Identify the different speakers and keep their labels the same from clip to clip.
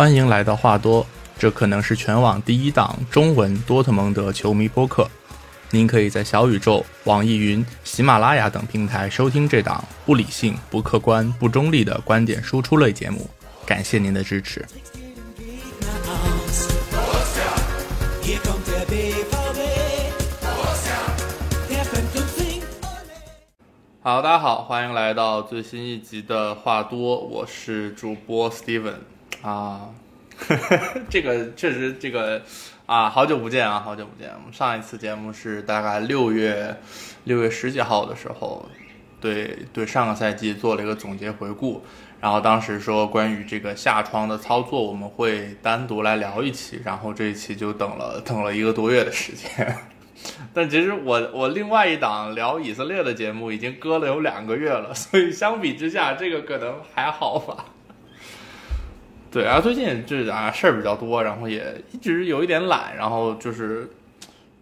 Speaker 1: 欢迎来到话多，这可能是全网第一档中文多特蒙德球迷播客。您可以在小宇宙、网易云、喜马拉雅等平台收听这档不理性、不客观、不中立的观点输出类节目。感谢您的支持。好，大家好，欢迎来到最新一集的话多，我是主播 Steven 啊，这个确实这个啊，好久不见啊，好久不见。我们上一次节目是大概六月六月十几号的时候，对对，上个赛季做了一个总结回顾，然后当时说关于这个下窗的操作，我们会单独来聊一期，然后这一期就等了等了一个多月的时间。但其实我我另外一档聊以色列的节目已经搁了有两个月了，所以相比之下，这个可能还好吧。对啊，最近就是啊事儿比较多，然后也一直有一点懒，然后就是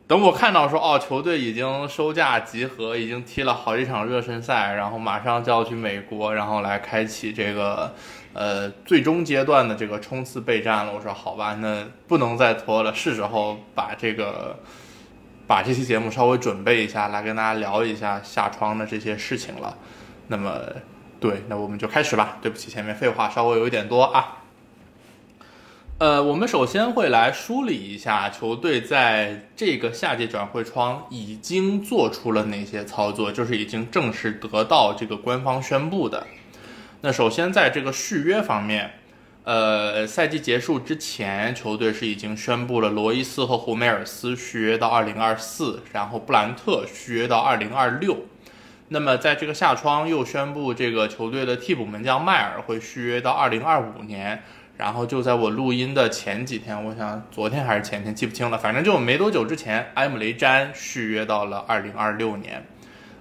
Speaker 1: 等我看到说哦球队已经收假集合，已经踢了好几场热身赛，然后马上就要去美国，然后来开启这个呃最终阶段的这个冲刺备战了。我说好吧，那不能再拖了，是时候把这个。把这期节目稍微准备一下，来跟大家聊一下下窗的这些事情了。那么，对，那我们就开始吧。对不起，前面废话稍微有一点多啊。呃，我们首先会来梳理一下球队在这个夏季转会窗已经做出了哪些操作，就是已经正式得到这个官方宣布的。那首先在这个续约方面。呃，赛季结束之前，球队是已经宣布了罗伊斯和胡梅尔斯续约到二零二四，然后布兰特续约到二零二六。那么在这个夏窗又宣布，这个球队的替补门将迈尔会续约到二零二五年。然后就在我录音的前几天，我想昨天还是前天记不清了，反正就没多久之前，埃姆雷詹续约到了二零二六年。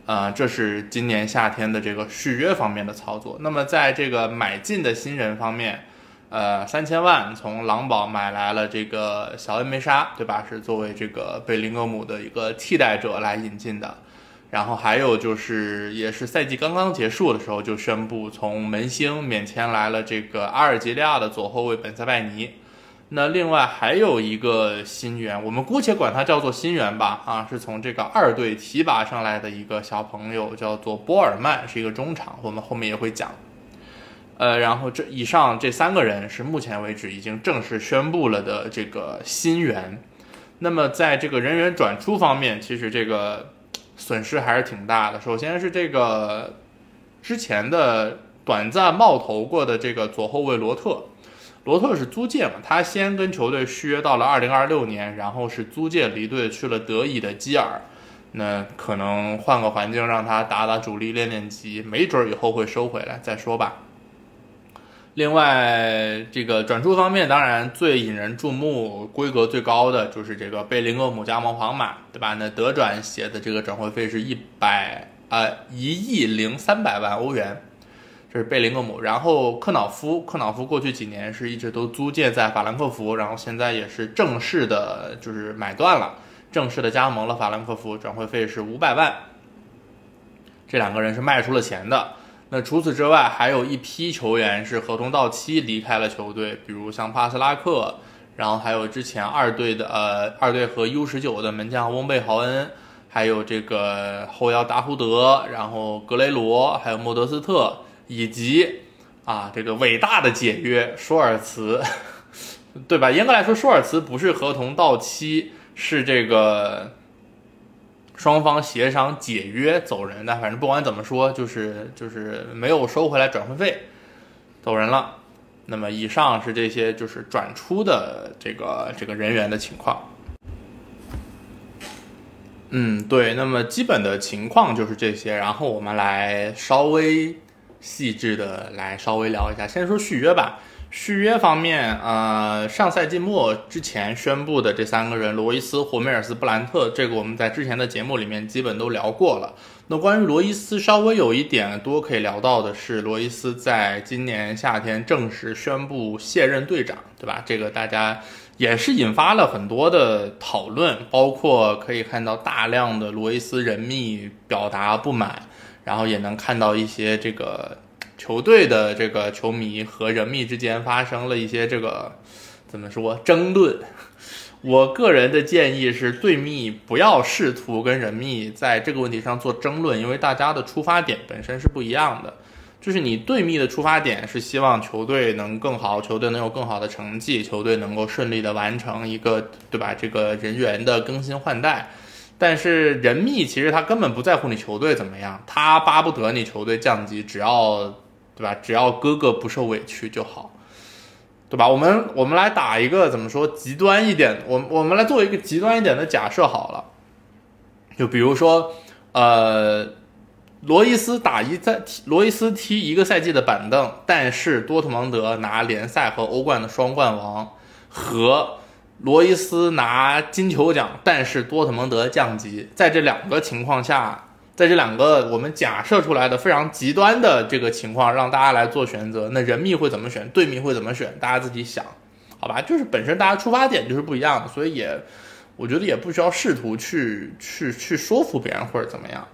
Speaker 1: 呃，这是今年夏天的这个续约方面的操作。那么在这个买进的新人方面。呃，三千万从狼堡买来了这个小恩梅沙，对吧？是作为这个贝林厄姆的一个替代者来引进的。然后还有就是，也是赛季刚刚结束的时候就宣布从门兴免签来了这个阿尔及利亚的左后卫本塞拜尼。那另外还有一个新援，我们姑且管他叫做新援吧，啊，是从这个二队提拔上来的一个小朋友，叫做波尔曼，是一个中场，我们后面也会讲。呃，然后这以上这三个人是目前为止已经正式宣布了的这个新援。那么在这个人员转出方面，其实这个损失还是挺大的。首先是这个之前的短暂冒头过的这个左后卫罗特，罗特是租借嘛，他先跟球队续约到了二零二六年，然后是租借离队去了德乙的基尔。那可能换个环境让他打打主力练练级，没准以后会收回来再说吧。另外，这个转出方面，当然最引人注目、规格最高的就是这个贝林厄姆加盟皇马，对吧？那德转写的这个转会费是一百啊一亿零三百万欧元，这是贝林厄姆。然后克瑙夫，克瑙夫过去几年是一直都租借在法兰克福，然后现在也是正式的，就是买断了，正式的加盟了法兰克福，转会费是五百万。这两个人是卖出了钱的。那除此之外，还有一批球员是合同到期离开了球队，比如像帕斯拉克，然后还有之前二队的呃二队和 U 十九的门将翁贝豪恩，还有这个后腰达胡德，然后格雷罗，还有莫德斯特，以及啊这个伟大的解约舒尔茨，对吧？严格来说，舒尔茨不是合同到期，是这个。双方协商解约走人的，反正不管怎么说，就是就是没有收回来转会费，走人了。那么以上是这些就是转出的这个这个人员的情况。嗯，对，那么基本的情况就是这些，然后我们来稍微细致的来稍微聊一下，先说续约吧。续约方面，呃，上赛季末之前宣布的这三个人，罗伊斯、霍梅尔斯、布兰特，这个我们在之前的节目里面基本都聊过了。那关于罗伊斯，稍微有一点多可以聊到的是，罗伊斯在今年夏天正式宣布卸任队长，对吧？这个大家也是引发了很多的讨论，包括可以看到大量的罗伊斯人密表达不满，然后也能看到一些这个。球队的这个球迷和人密之间发生了一些这个怎么说争论。我个人的建议是，队密不要试图跟人密在这个问题上做争论，因为大家的出发点本身是不一样的。就是你队密的出发点是希望球队能更好，球队能有更好的成绩，球队能够顺利的完成一个对吧？这个人员的更新换代。但是人密其实他根本不在乎你球队怎么样，他巴不得你球队降级，只要对吧？只要哥哥不受委屈就好。对吧？我们我们来打一个怎么说极端一点？我我们来做一个极端一点的假设好了，就比如说，呃，罗伊斯打一赛，罗伊斯踢一个赛季的板凳，但是多特蒙德拿联赛和欧冠的双冠王，和罗伊斯拿金球奖，但是多特蒙德降级，在这两个情况下。在这两个我们假设出来的非常极端的这个情况，让大家来做选择，那人密会怎么选，队密会怎么选，大家自己想，好吧？就是本身大家出发点就是不一样的，所以也我觉得也不需要试图去去去说服别人或者怎么样，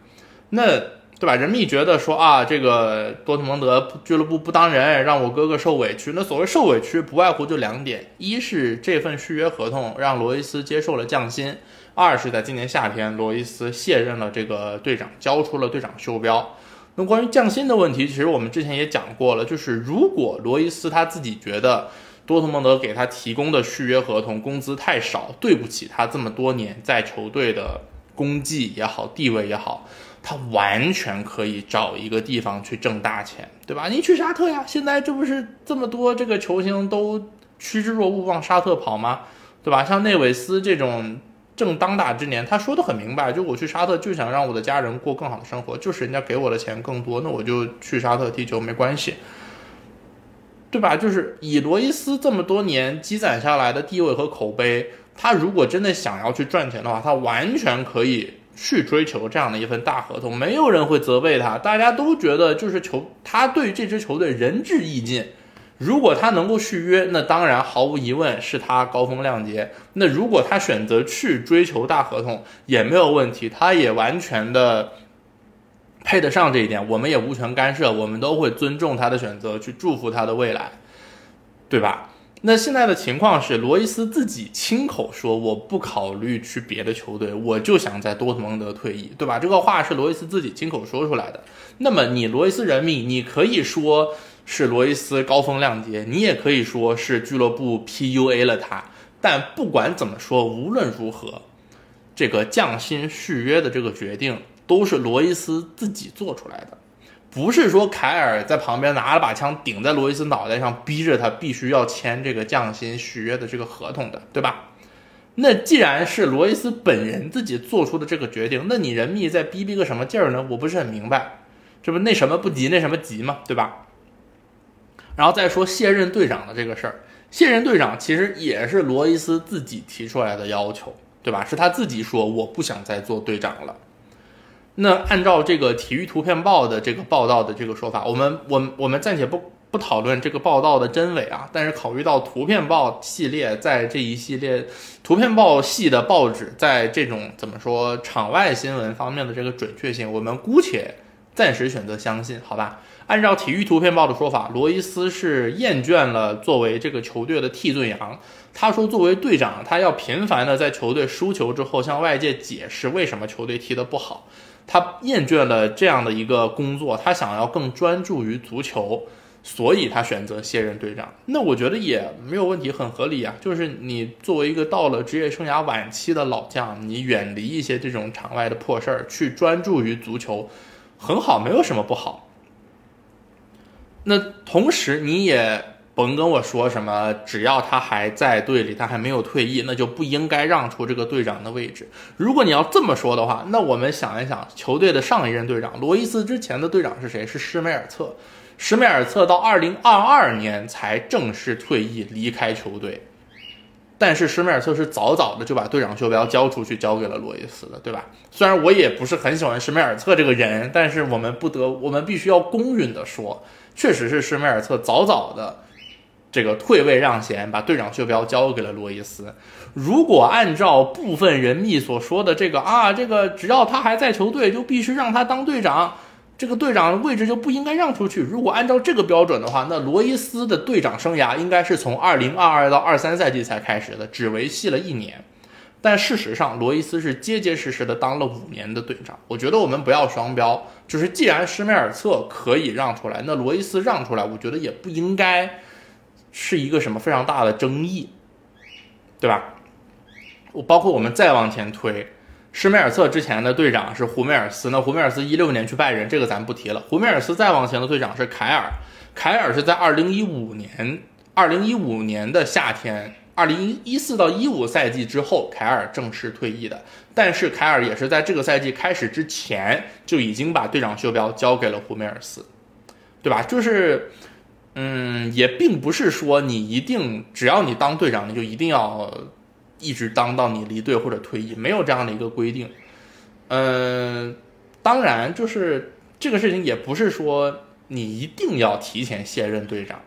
Speaker 1: 那对吧？人密觉得说啊，这个多特蒙德俱乐部不当人，让我哥哥受委屈。那所谓受委屈，不外乎就两点：一是这份续约合同让罗伊斯接受了降薪。二是在今年夏天，罗伊斯卸任了这个队长，交出了队长袖标。那关于降薪的问题，其实我们之前也讲过了，就是如果罗伊斯他自己觉得多特蒙德给他提供的续约合同工资太少，对不起他这么多年在球队的功绩也好，地位也好，他完全可以找一个地方去挣大钱，对吧？你去沙特呀，现在这不是这么多这个球星都趋之若鹜往沙特跑吗？对吧？像内维斯这种。正当打之年，他说的很明白，就我去沙特就想让我的家人过更好的生活，就是人家给我的钱更多，那我就去沙特踢球没关系，对吧？就是以罗伊斯这么多年积攒下来的地位和口碑，他如果真的想要去赚钱的话，他完全可以去追求这样的一份大合同，没有人会责备他，大家都觉得就是球，他对这支球队仁至义尽。如果他能够续约，那当然毫无疑问是他高风亮节。那如果他选择去追求大合同，也没有问题，他也完全的配得上这一点，我们也无权干涉，我们都会尊重他的选择，去祝福他的未来，对吧？那现在的情况是，罗伊斯自己亲口说，我不考虑去别的球队，我就想在多特蒙德退役，对吧？这个话是罗伊斯自己亲口说出来的。那么你罗伊斯人民，你可以说。是罗伊斯高风亮节，你也可以说是俱乐部 PUA 了他。但不管怎么说，无论如何，这个降薪续约的这个决定都是罗伊斯自己做出来的，不是说凯尔在旁边拿了把枪顶在罗伊斯脑袋上，逼着他必须要签这个降薪续约的这个合同的，对吧？那既然是罗伊斯本人自己做出的这个决定，那你人密在逼逼个什么劲儿呢？我不是很明白，这不那什么不急那什么急嘛？对吧？然后再说卸任队长的这个事儿，卸任队长其实也是罗伊斯自己提出来的要求，对吧？是他自己说我不想再做队长了。那按照这个体育图片报的这个报道的这个说法，我们我我们暂且不不讨论这个报道的真伪啊，但是考虑到图片报系列在这一系列图片报系的报纸在这种怎么说场外新闻方面的这个准确性，我们姑且暂时选择相信，好吧？按照体育图片报的说法，罗伊斯是厌倦了作为这个球队的替罪羊。他说，作为队长，他要频繁的在球队输球之后向外界解释为什么球队踢得不好。他厌倦了这样的一个工作，他想要更专注于足球，所以他选择卸任队长。那我觉得也没有问题，很合理啊。就是你作为一个到了职业生涯晚期的老将，你远离一些这种场外的破事儿，去专注于足球，很好，没有什么不好。那同时，你也甭跟我说什么，只要他还在队里，他还没有退役，那就不应该让出这个队长的位置。如果你要这么说的话，那我们想一想，球队的上一任队长罗伊斯之前的队长是谁？是施梅尔策。施梅尔策到二零二二年才正式退役离开球队，但是施梅尔策是早早的就把队长袖标交出去，交给了罗伊斯的，对吧？虽然我也不是很喜欢施梅尔策这个人，但是我们不得，我们必须要公允的说。确实是施梅尔策早早的这个退位让贤，把队长袖标交给了罗伊斯。如果按照部分人密所说的这个啊，这个只要他还在球队，就必须让他当队长，这个队长位置就不应该让出去。如果按照这个标准的话，那罗伊斯的队长生涯应该是从二零二二到二三赛季才开始的，只维系了一年。但事实上，罗伊斯是结结实实的当了五年的队长。我觉得我们不要双标，就是既然施梅尔策可以让出来，那罗伊斯让出来，我觉得也不应该是一个什么非常大的争议，对吧？我包括我们再往前推。施梅尔策之前的队长是胡梅尔斯，那胡梅尔斯一六年去拜仁，这个咱不提了。胡梅尔斯再往前的队长是凯尔，凯尔是在二零一五年，二零一五年的夏天，二零一四到一五赛季之后，凯尔正式退役的。但是凯尔也是在这个赛季开始之前就已经把队长袖标交给了胡梅尔斯，对吧？就是，嗯，也并不是说你一定只要你当队长，你就一定要。一直当到你离队或者退役，没有这样的一个规定。嗯，当然，就是这个事情也不是说你一定要提前卸任队长，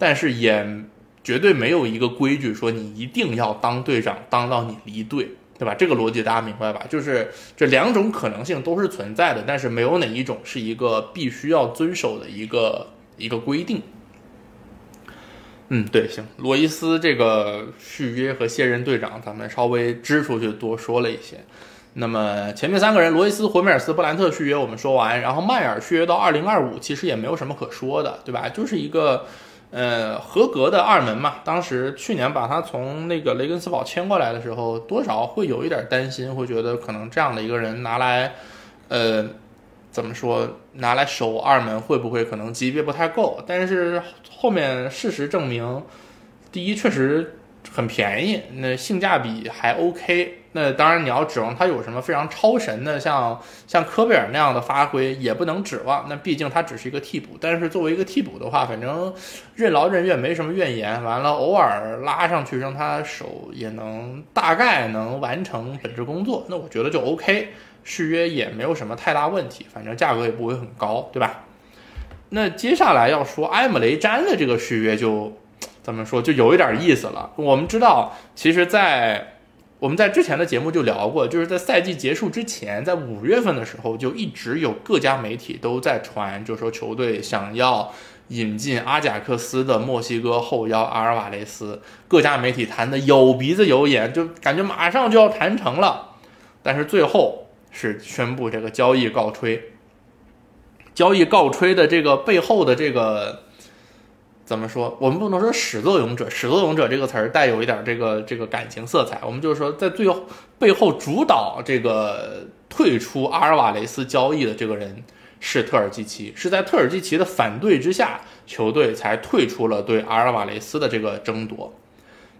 Speaker 1: 但是也绝对没有一个规矩说你一定要当队长当到你离队，对吧？这个逻辑大家明白吧？就是这两种可能性都是存在的，但是没有哪一种是一个必须要遵守的一个一个规定。嗯，对，行，罗伊斯这个续约和卸任队长，咱们稍微支出去多说了一些。那么前面三个人，罗伊斯、霍梅尔斯、布兰特续约我们说完，然后迈尔续约到二零二五，其实也没有什么可说的，对吧？就是一个呃合格的二门嘛。当时去年把他从那个雷根斯堡签过来的时候，多少会有一点担心，会觉得可能这样的一个人拿来，呃。怎么说？拿来守二门会不会可能级别不太够？但是后面事实证明，第一确实很便宜，那性价比还 OK。那当然你要指望他有什么非常超神的，像像科贝尔那样的发挥也不能指望。那毕竟他只是一个替补。但是作为一个替补的话，反正任劳任怨，没什么怨言。完了，偶尔拉上去让他守，也能大概能完成本职工作。那我觉得就 OK。续约也没有什么太大问题，反正价格也不会很高，对吧？那接下来要说埃姆雷詹的这个续约就怎么说，就有一点意思了。我们知道，其实，在我们在之前的节目就聊过，就是在赛季结束之前，在五月份的时候，就一直有各家媒体都在传，就说球队想要引进阿贾克斯的墨西哥后腰阿尔瓦雷斯，各家媒体谈的有鼻子有眼，就感觉马上就要谈成了，但是最后。是宣布这个交易告吹，交易告吹的这个背后的这个怎么说？我们不能说始作俑者，始作俑者这个词儿带有一点这个这个感情色彩。我们就是说，在最后背后主导这个退出阿尔瓦雷斯交易的这个人是特尔季奇，是在特尔季奇的反对之下，球队才退出了对阿尔瓦雷斯的这个争夺。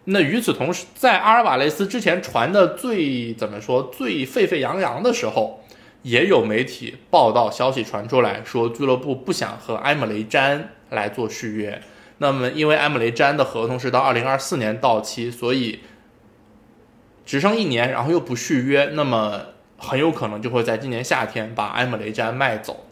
Speaker 1: 那与此同时，在阿尔瓦雷斯之前传的最怎么说最沸沸扬扬的时候，也有媒体报道消息传出来说，俱乐部不想和埃姆雷詹来做续约。那么，因为埃姆雷詹的合同是到二零二四年到期，所以只剩一年，然后又不续约，那么很有可能就会在今年夏天把埃姆雷詹卖走。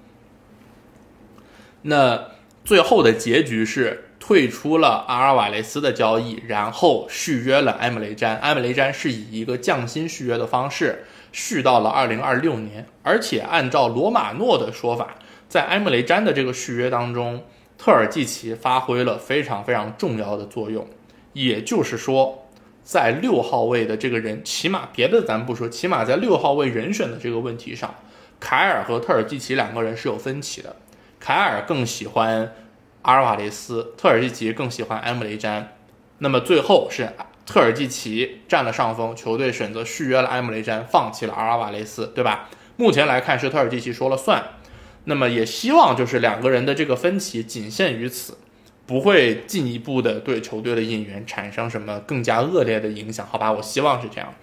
Speaker 1: 那最后的结局是。退出了阿尔瓦雷斯的交易，然后续约了埃姆雷詹。埃姆雷詹是以一个降薪续约的方式续到了二零二六年，而且按照罗马诺的说法，在埃姆雷詹的这个续约当中，特尔季奇发挥了非常非常重要的作用。也就是说，在六号位的这个人，起码别的咱不说，起码在六号位人选的这个问题上，凯尔和特尔季奇两个人是有分歧的。凯尔更喜欢。阿尔瓦雷斯、特尔季奇更喜欢埃姆雷詹，那么最后是特尔季奇占了上风，球队选择续约了埃姆雷詹，放弃了阿尔瓦雷斯，对吧？目前来看是特尔季奇说了算，那么也希望就是两个人的这个分歧仅限于此，不会进一步的对球队的引援产生什么更加恶劣的影响，好吧？我希望是这样。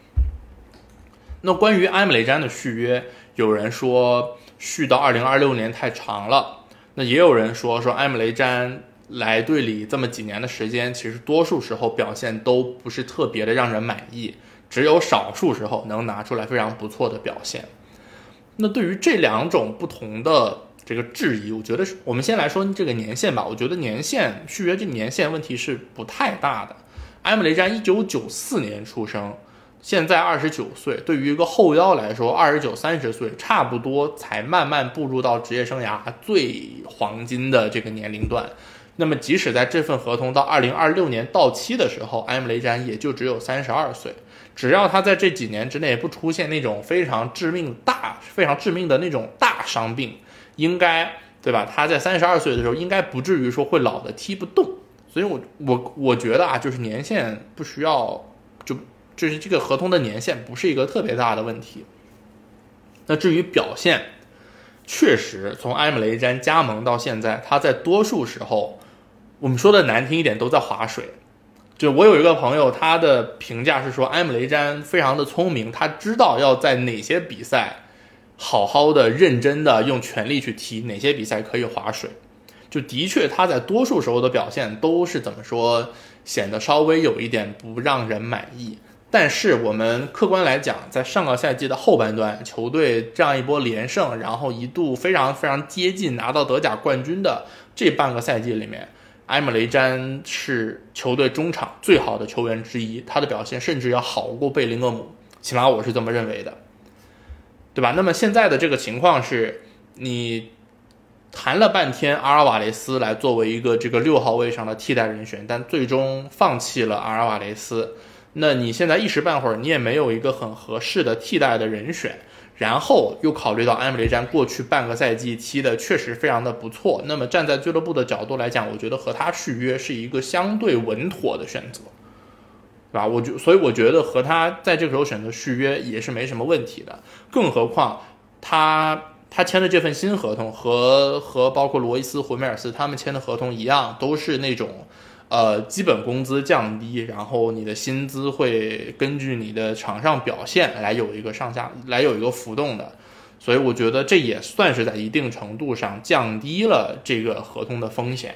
Speaker 1: 那关于埃姆雷詹的续约，有人说续到二零二六年太长了。那也有人说说埃姆雷詹来队里这么几年的时间，其实多数时候表现都不是特别的让人满意，只有少数时候能拿出来非常不错的表现。那对于这两种不同的这个质疑，我觉得我们先来说这个年限吧。我觉得年限续约这年限问题是不太大的。埃姆雷詹一九九四年出生，现在二十九岁，对于一个后腰来说，二十九三十岁差不多才慢慢步入到职业生涯最黄金的这个年龄段。那么，即使在这份合同到二零二六年到期的时候，埃姆雷詹也就只有三十二岁。只要他在这几年之内不出现那种非常致命大、非常致命的那种大伤病，应该对吧？他在三十二岁的时候，应该不至于说会老的踢不动。所以，我我我觉得啊，就是年限不需要就。就是这个合同的年限不是一个特别大的问题。那至于表现，确实从埃姆雷詹加盟到现在，他在多数时候，我们说的难听一点，都在划水。就我有一个朋友，他的评价是说，埃姆雷詹非常的聪明，他知道要在哪些比赛好好的、认真的用全力去踢，哪些比赛可以划水。就的确，他在多数时候的表现都是怎么说，显得稍微有一点不让人满意。但是我们客观来讲，在上个赛季的后半段，球队这样一波连胜，然后一度非常非常接近拿到德甲冠军的这半个赛季里面，埃姆雷詹是球队中场最好的球员之一，他的表现甚至要好过贝林厄姆，起码我是这么认为的，对吧？那么现在的这个情况是，你谈了半天阿尔瓦雷斯来作为一个这个六号位上的替代人选，但最终放弃了阿尔瓦雷斯。那你现在一时半会儿你也没有一个很合适的替代的人选，然后又考虑到埃姆雷詹过去半个赛季踢的确实非常的不错，那么站在俱乐部的角度来讲，我觉得和他续约是一个相对稳妥的选择，对吧？我就所以我觉得和他在这个时候选择续约也是没什么问题的，更何况他他签的这份新合同和和包括罗伊斯、胡梅尔斯他们签的合同一样，都是那种。呃，基本工资降低，然后你的薪资会根据你的场上表现来有一个上下，来有一个浮动的，所以我觉得这也算是在一定程度上降低了这个合同的风险。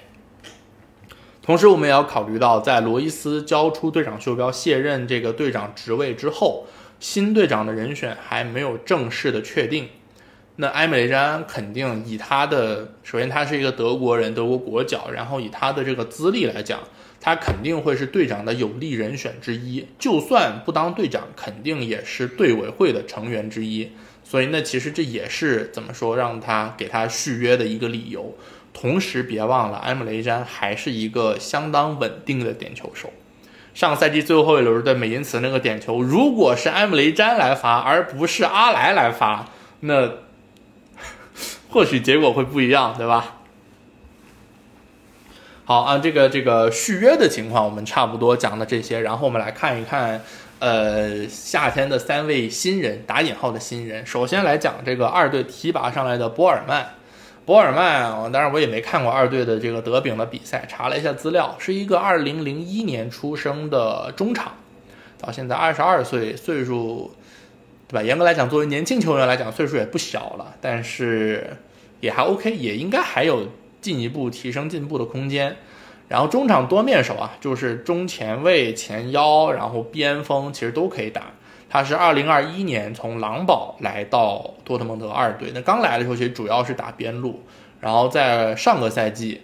Speaker 1: 同时，我们也要考虑到，在罗伊斯交出队长袖标卸任这个队长职位之后，新队长的人选还没有正式的确定。那埃梅雷詹肯定以他的，首先他是一个德国人，德国国脚，然后以他的这个资历来讲，他肯定会是队长的有力人选之一。就算不当队长，肯定也是队委会的成员之一。所以那其实这也是怎么说让他给他续约的一个理由。同时别忘了，埃姆雷詹还是一个相当稳定的点球手。上个赛季最后一轮的美因茨那个点球，如果是埃姆雷詹来发，而不是阿莱来发，那。或许结果会不一样，对吧？好啊，这个这个续约的情况我们差不多讲了这些，然后我们来看一看，呃，夏天的三位新人（打引号的新人）。首先来讲这个二队提拔上来的博尔曼，博尔曼啊，当然我也没看过二队的这个德丙的比赛，查了一下资料，是一个二零零一年出生的中场，到现在二十二岁，岁数。对吧？严格来讲，作为年轻球员来讲，岁数也不小了，但是也还 OK，也应该还有进一步提升进步的空间。然后中场多面手啊，就是中前卫、前腰，然后边锋，其实都可以打。他是二零二一年从狼堡来到多特蒙德二队，那刚来的时候其实主要是打边路，然后在上个赛季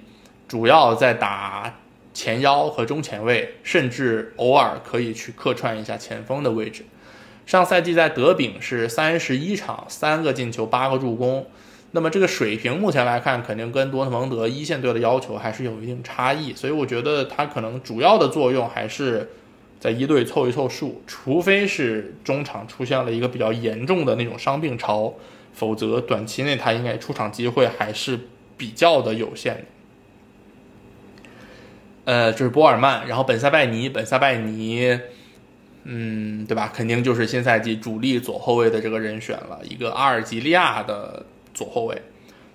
Speaker 1: 主要在打前腰和中前卫，甚至偶尔可以去客串一下前锋的位置。上赛季在德丙是三十一场，三个进球，八个助攻。那么这个水平目前来看，肯定跟多特蒙德一线队的要求还是有一定差异。所以我觉得他可能主要的作用还是在一队凑一凑数，除非是中场出现了一个比较严重的那种伤病潮，否则短期内他应该出场机会还是比较的有限。呃，这是波尔曼，然后本塞拜尼，本塞拜尼。嗯，对吧？肯定就是新赛季主力左后卫的这个人选了，一个阿尔及利亚的左后卫，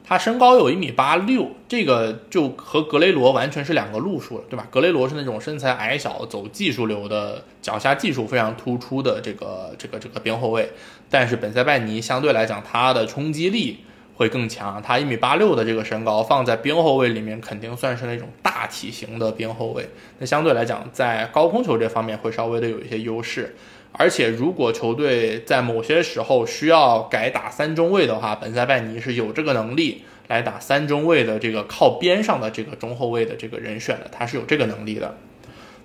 Speaker 1: 他身高有一米八六，这个就和格雷罗完全是两个路数了，对吧？格雷罗是那种身材矮小、走技术流的，脚下技术非常突出的这个这个这个边后卫，但是本塞拜尼相对来讲，他的冲击力。会更强，他一米八六的这个身高放在边后卫里面，肯定算是那种大体型的边后卫。那相对来讲，在高空球这方面会稍微的有一些优势。而且，如果球队在某些时候需要改打三中卫的话，本塞拜尼是有这个能力来打三中卫的这个靠边上的这个中后卫的这个人选的，他是有这个能力的。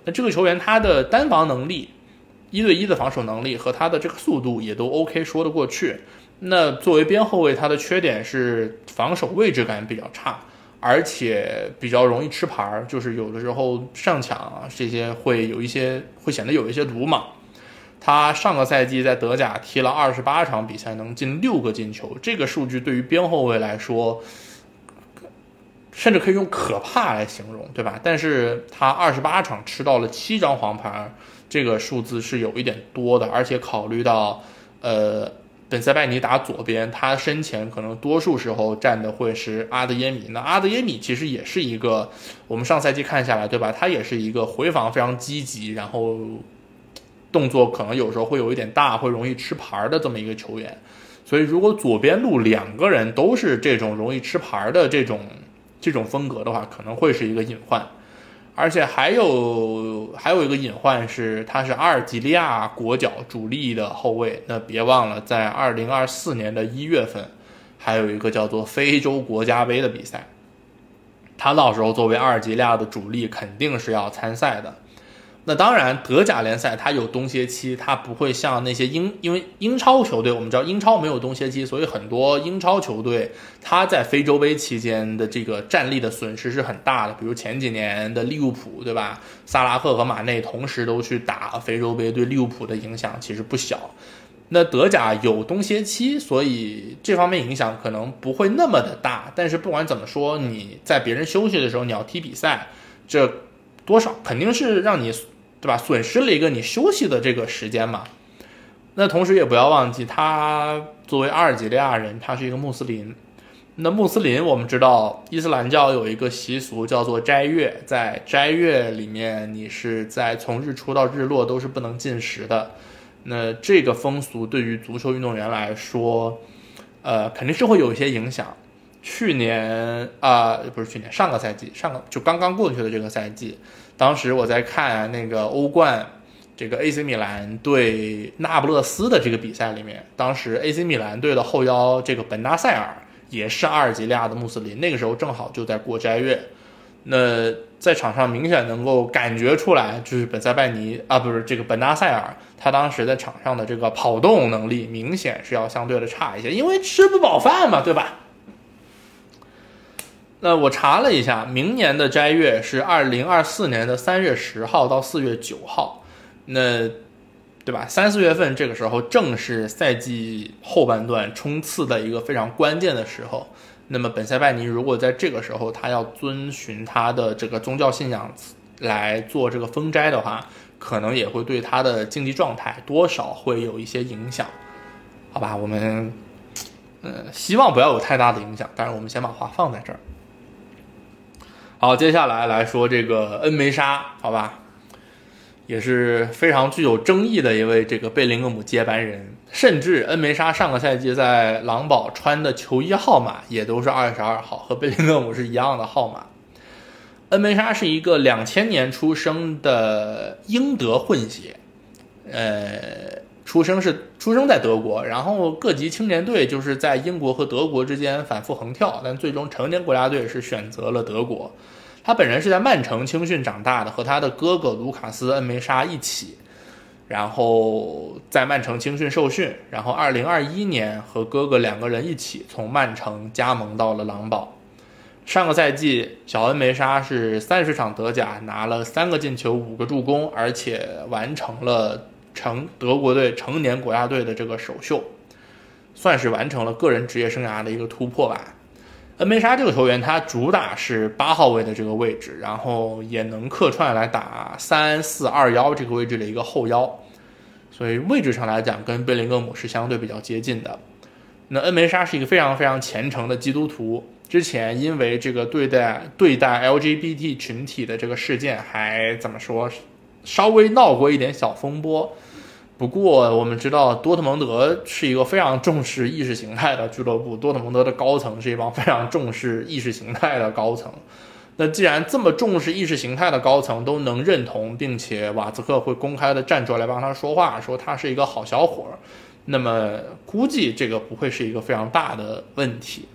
Speaker 1: 那这个球员他的单防能力。一对一的防守能力和他的这个速度也都 OK 说得过去。那作为边后卫，他的缺点是防守位置感比较差，而且比较容易吃牌儿，就是有的时候上抢啊这些会有一些会显得有一些鲁莽。他上个赛季在德甲踢了二十八场比赛，能进六个进球，这个数据对于边后卫来说，甚至可以用可怕来形容，对吧？但是他二十八场吃到了七张黄牌，这个数字是有一点多的，而且考虑到，呃。本塞拜尼打左边，他身前可能多数时候站的会是阿德耶米。那阿德耶米其实也是一个，我们上赛季看下来，对吧？他也是一个回防非常积极，然后动作可能有时候会有一点大，会容易吃牌的这么一个球员。所以，如果左边路两个人都是这种容易吃牌的这种这种风格的话，可能会是一个隐患。而且还有还有一个隐患是，他是阿尔及利亚国脚主力的后卫。那别忘了，在二零二四年的一月份，还有一个叫做非洲国家杯的比赛，他到时候作为阿尔及利亚的主力，肯定是要参赛的。那当然，德甲联赛它有冬歇期，它不会像那些英，因为英超球队，我们知道英超没有冬歇期，所以很多英超球队它在非洲杯期间的这个战力的损失是很大的。比如前几年的利物浦，对吧？萨拉赫和马内同时都去打非洲杯，对利物浦的影响其实不小。那德甲有冬歇期，所以这方面影响可能不会那么的大。但是不管怎么说，你在别人休息的时候你要踢比赛，这多少肯定是让你。对吧？损失了一个你休息的这个时间嘛。那同时也不要忘记，他作为阿尔及利亚人，他是一个穆斯林。那穆斯林，我们知道伊斯兰教有一个习俗叫做斋月，在斋月里面，你是在从日出到日落都是不能进食的。那这个风俗对于足球运动员来说，呃，肯定是会有一些影响。去年啊，不是去年，上个赛季，上个就刚刚过去的这个赛季。当时我在看那个欧冠，这个 AC 米兰对那不勒斯的这个比赛里面，当时 AC 米兰队的后腰这个本纳塞尔也是阿尔及利亚的穆斯林，那个时候正好就在过斋月，那在场上明显能够感觉出来，就是本塞拜尼啊，不是这个本纳塞尔，他当时在场上的这个跑动能力明显是要相对的差一些，因为吃不饱饭嘛，对吧？那我查了一下，明年的斋月是二零二四年的三月十号到四月九号，那，对吧？三四月份这个时候正是赛季后半段冲刺的一个非常关键的时候。那么本塞拜尼如果在这个时候他要遵循他的这个宗教信仰来做这个封斋的话，可能也会对他的竞技状态多少会有一些影响，好吧？我们，呃，希望不要有太大的影响，但是我们先把话放在这儿。好，接下来来说这个恩梅沙，好吧，也是非常具有争议的一位这个贝林厄姆接班人，甚至恩梅沙上个赛季在狼堡穿的球衣号码也都是二十二号，和贝林厄姆是一样的号码。恩梅沙是一个两千年出生的英德混血，呃，出生是出生在德国，然后各级青年队就是在英国和德国之间反复横跳，但最终成年国家队是选择了德国。他本人是在曼城青训长大的，和他的哥哥卢卡斯·恩梅沙一起，然后在曼城青训受训，然后2021年和哥哥两个人一起从曼城加盟到了狼堡。上个赛季，小恩梅沙是三十场德甲拿了三个进球、五个助攻，而且完成了成德国队成年国家队的这个首秀，算是完成了个人职业生涯的一个突破吧。恩梅沙这个球员，他主打是八号位的这个位置，然后也能客串来打三四二幺这个位置的一个后腰，所以位置上来讲跟贝林厄姆是相对比较接近的。那恩梅沙是一个非常非常虔诚的基督徒，之前因为这个对待对待 LGBT 群体的这个事件，还怎么说，稍微闹过一点小风波。不过我们知道，多特蒙德是一个非常重视意识形态的俱乐部。多特蒙德的高层是一帮非常重视意识形态的高层。那既然这么重视意识形态的高层都能认同，并且瓦兹克会公开的站出来帮他说话，说他是一个好小伙儿，那么估计这个不会是一个非常大的问题。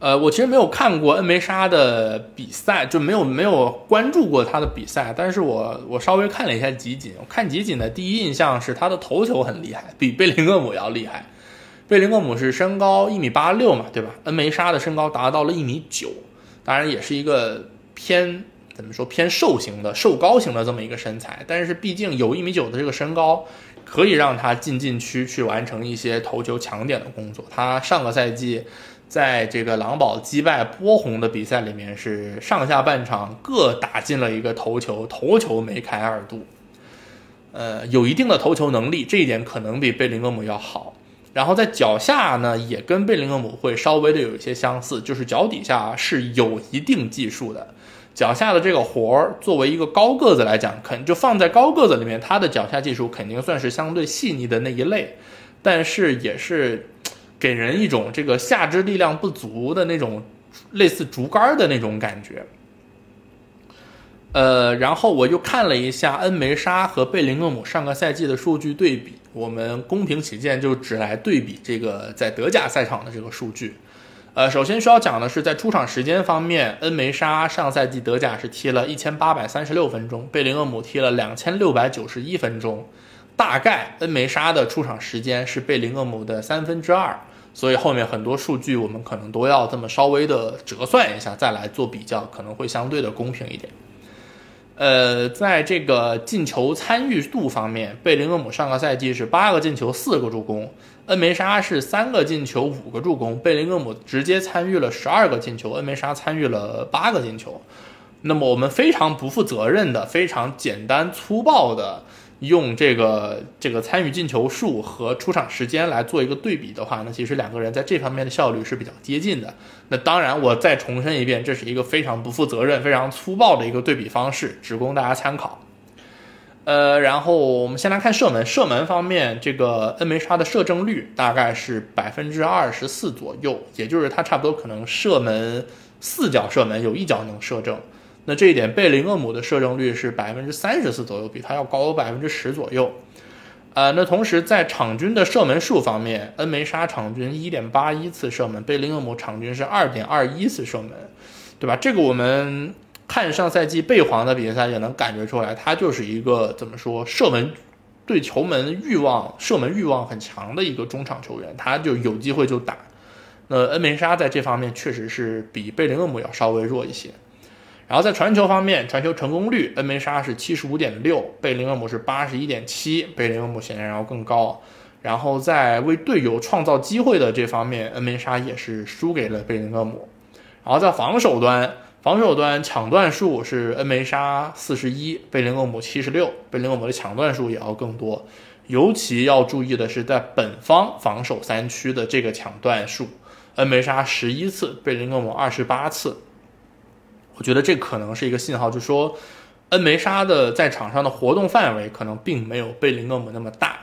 Speaker 1: 呃，我其实没有看过恩梅莎的比赛，就没有没有关注过她的比赛，但是我我稍微看了一下集锦，我看集锦的第一印象是她的头球很厉害，比贝林厄姆要厉害。贝林厄姆是身高一米八六嘛，对吧？恩梅莎的身高达到了一米九，当然也是一个偏怎么说偏瘦型的瘦高型的这么一个身材，但是毕竟有一米九的这个身高，可以让他进禁区去完成一些头球抢点的工作。他上个赛季。在这个狼堡击败波鸿的比赛里面，是上下半场各打进了一个头球，头球梅开二度，呃，有一定的头球能力，这一点可能比贝林厄姆要好。然后在脚下呢，也跟贝林厄姆会稍微的有一些相似，就是脚底下是有一定技术的。脚下的这个活儿，作为一个高个子来讲，肯就放在高个子里面，他的脚下技术肯定算是相对细腻的那一类，但是也是。给人一种这个下肢力量不足的那种类似竹竿的那种感觉。呃，然后我又看了一下恩梅莎和贝林厄姆上个赛季的数据对比，我们公平起见就只来对比这个在德甲赛场的这个数据。呃，首先需要讲的是在出场时间方面，恩梅莎上赛季德甲是踢了一千八百三十六分钟，贝林厄姆踢了两千六百九十一分钟，大概恩梅莎的出场时间是贝林厄姆的三分之二。所以后面很多数据我们可能都要这么稍微的折算一下，再来做比较，可能会相对的公平一点。呃，在这个进球参与度方面，贝林厄姆上个赛季是八个进球四个助攻，恩梅沙是三个进球五个助攻，贝林厄姆直接参与了十二个进球，恩梅沙参与了八个进球。那么我们非常不负责任的、非常简单粗暴的。用这个这个参与进球数和出场时间来做一个对比的话，那其实两个人在这方面的效率是比较接近的。那当然，我再重申一遍，这是一个非常不负责任、非常粗暴的一个对比方式，只供大家参考。呃，然后我们先来看射门，射门方面，这个恩梅沙的射正率大概是百分之二十四左右，也就是他差不多可能射门四脚射门有一脚能射正。那这一点，贝林厄姆的射正率是百分之三十四左右，比他要高百分之十左右。呃，那同时在场均的射门数方面，恩梅沙场均一点八一次射门，贝林厄姆场均是二点二一次射门，对吧？这个我们看上赛季贝皇的比赛也能感觉出来，他就是一个怎么说，射门对球门欲望、射门欲望很强的一个中场球员，他就有机会就打。那恩梅莎在这方面确实是比贝林厄姆要稍微弱一些。然后在传球方面，传球成功率，恩梅莎是七十五点六，贝林厄姆是八十一点七，贝林厄姆显然要更高。然后在为队友创造机会的这方面，恩梅莎也是输给了贝林厄姆。然后在防守端，防守端抢断数是恩梅莎四十一，贝林厄姆七十六，贝林厄姆的抢断数也要更多。尤其要注意的是，在本方防守三区的这个抢断数，恩梅莎十一次，贝林厄姆二十八次。我觉得这可能是一个信号，就说，恩梅莎的在场上的活动范围可能并没有贝林厄姆那么大。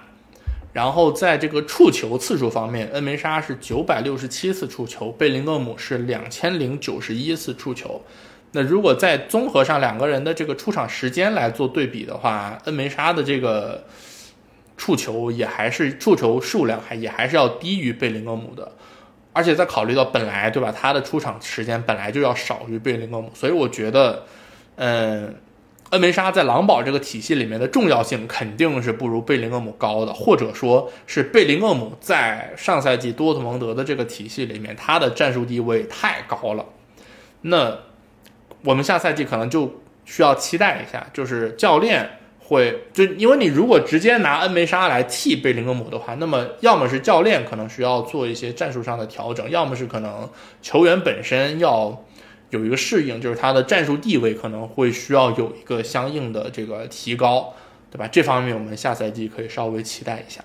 Speaker 1: 然后在这个触球次数方面，恩梅莎是九百六十七次触球，贝林厄姆是两千零九十一次触球。那如果在综合上两个人的这个出场时间来做对比的话，恩梅莎的这个触球也还是触球数量还也还是要低于贝林厄姆的。而且再考虑到本来对吧，他的出场时间本来就要少于贝林厄姆，所以我觉得，嗯，恩梅沙在狼堡这个体系里面的重要性肯定是不如贝林厄姆高的，或者说是贝林厄姆在上赛季多特蒙德的这个体系里面，他的战术地位太高了。那我们下赛季可能就需要期待一下，就是教练。会就因为你如果直接拿恩梅莎来替贝林厄姆的话，那么要么是教练可能需要做一些战术上的调整，要么是可能球员本身要有一个适应，就是他的战术地位可能会需要有一个相应的这个提高，对吧？这方面我们下赛季可以稍微期待一下。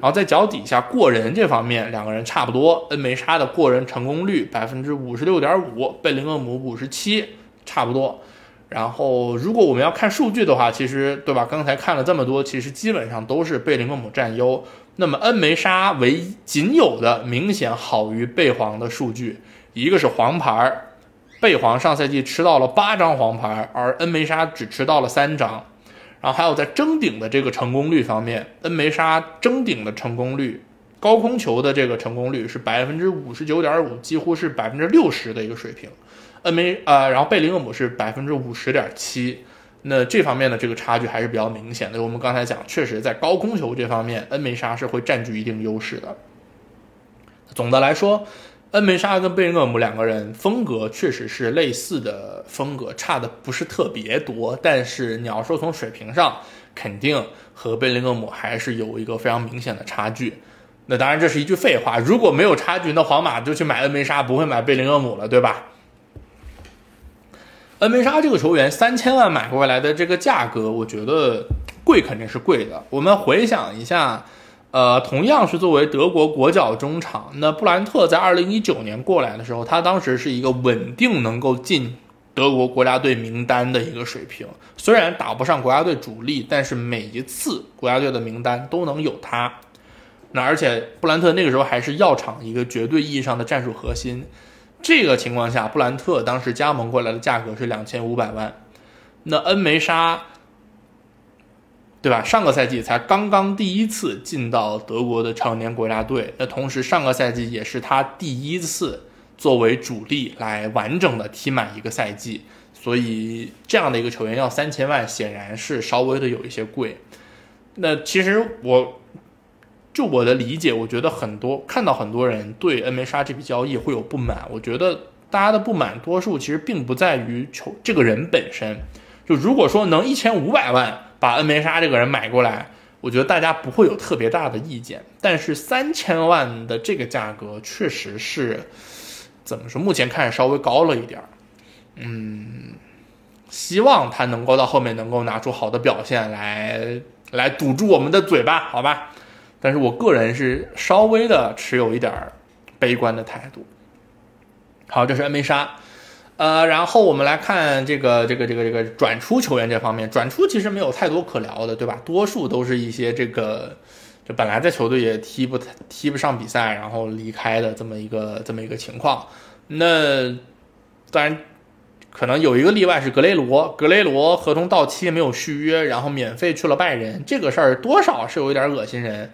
Speaker 1: 然后在脚底下过人这方面，两个人差不多，恩梅莎的过人成功率百分之五十六点五，贝林厄姆五十七，差不多。然后，如果我们要看数据的话，其实对吧？刚才看了这么多，其实基本上都是贝林厄姆占优。那么恩梅沙唯仅有的明显好于贝皇的数据，一个是黄牌儿，贝皇上赛季吃到了八张黄牌，而恩梅莎只吃到了三张。然后还有在争顶的这个成功率方面，恩梅莎争顶的成功率高空球的这个成功率是百分之五十九点五，几乎是百分之六十的一个水平。恩梅啊，然后贝林厄姆是百分之五十点七，那这方面的这个差距还是比较明显的。我们刚才讲，确实在高空球这方面，恩梅莎是会占据一定优势的。总的来说，恩梅莎跟贝林厄姆两个人风格确实是类似的风格，差的不是特别多。但是你要说从水平上，肯定和贝林厄姆还是有一个非常明显的差距。那当然这是一句废话，如果没有差距，那皇马就去买恩梅莎，不会买贝林厄姆了，对吧？恩梅莎这个球员三千万买过来的这个价格，我觉得贵肯定是贵的。我们回想一下，呃，同样是作为德国国脚中场，那布兰特在二零一九年过来的时候，他当时是一个稳定能够进德国国家队名单的一个水平。虽然打不上国家队主力，但是每一次国家队的名单都能有他。那而且布兰特那个时候还是药厂一个绝对意义上的战术核心。这个情况下，布兰特当时加盟过来的价格是两千五百万。那恩梅沙，对吧？上个赛季才刚刚第一次进到德国的成年国家队，那同时上个赛季也是他第一次作为主力来完整的踢满一个赛季，所以这样的一个球员要三千万，显然是稍微的有一些贵。那其实我。就我的理解，我觉得很多看到很多人对恩梅沙这笔交易会有不满。我觉得大家的不满多数其实并不在于球这个人本身。就如果说能一千五百万把恩梅沙这个人买过来，我觉得大家不会有特别大的意见。但是三千万的这个价格确实是怎么说？目前看稍微高了一点儿。嗯，希望他能够到后面能够拿出好的表现来，来堵住我们的嘴巴，好吧？但是我个人是稍微的持有一点悲观的态度。好，这是恩梅沙，呃，然后我们来看这个这个这个这个转出球员这方面，转出其实没有太多可聊的，对吧？多数都是一些这个就本来在球队也踢不踢不上比赛，然后离开的这么一个这么一个情况。那当然可能有一个例外是格雷罗，格雷罗合同到期没有续约，然后免费去了拜仁，这个事儿多少是有一点恶心人。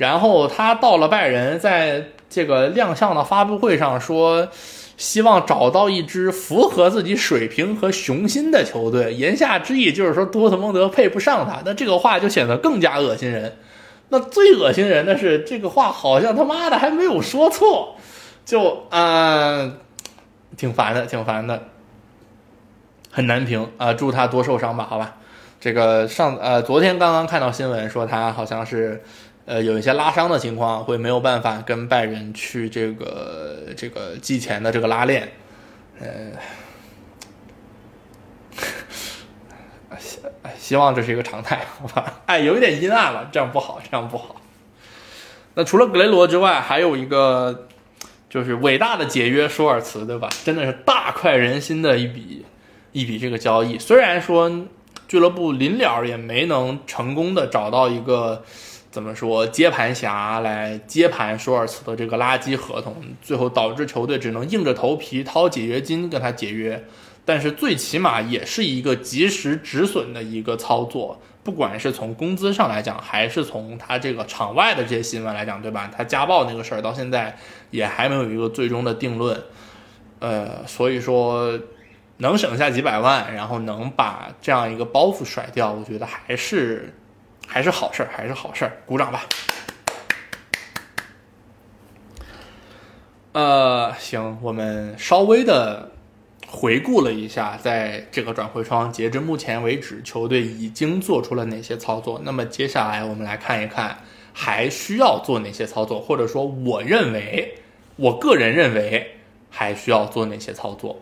Speaker 1: 然后他到了拜仁，在这个亮相的发布会上说，希望找到一支符合自己水平和雄心的球队。言下之意就是说多特蒙德配不上他。那这个话就显得更加恶心人。那最恶心人的是，这个话好像他妈的还没有说错，就啊，挺烦的，挺烦的，很难评啊。祝他多受伤吧，好吧。这个上呃，昨天刚刚看到新闻说他好像是。呃，有一些拉伤的情况，会没有办法跟拜仁去这个这个季前的这个拉练，呃，希希望这是一个常态，好吧？哎，有一点阴暗了，这样不好，这样不好。那除了格雷罗之外，还有一个就是伟大的解约舒尔茨，对吧？真的是大快人心的一笔一笔这个交易。虽然说俱乐部临了也没能成功的找到一个。怎么说接盘侠来接盘舒尔茨的这个垃圾合同，最后导致球队只能硬着头皮掏解约金跟他解约，但是最起码也是一个及时止损的一个操作，不管是从工资上来讲，还是从他这个场外的这些新闻来讲，对吧？他家暴那个事儿到现在也还没有一个最终的定论，呃，所以说能省下几百万，然后能把这样一个包袱甩掉，我觉得还是。还是好事儿，还是好事儿，鼓掌吧。呃，行，我们稍微的回顾了一下，在这个转会窗截至目前为止，球队已经做出了哪些操作。那么接下来我们来看一看，还需要做哪些操作，或者说，我认为，我个人认为，还需要做哪些操作。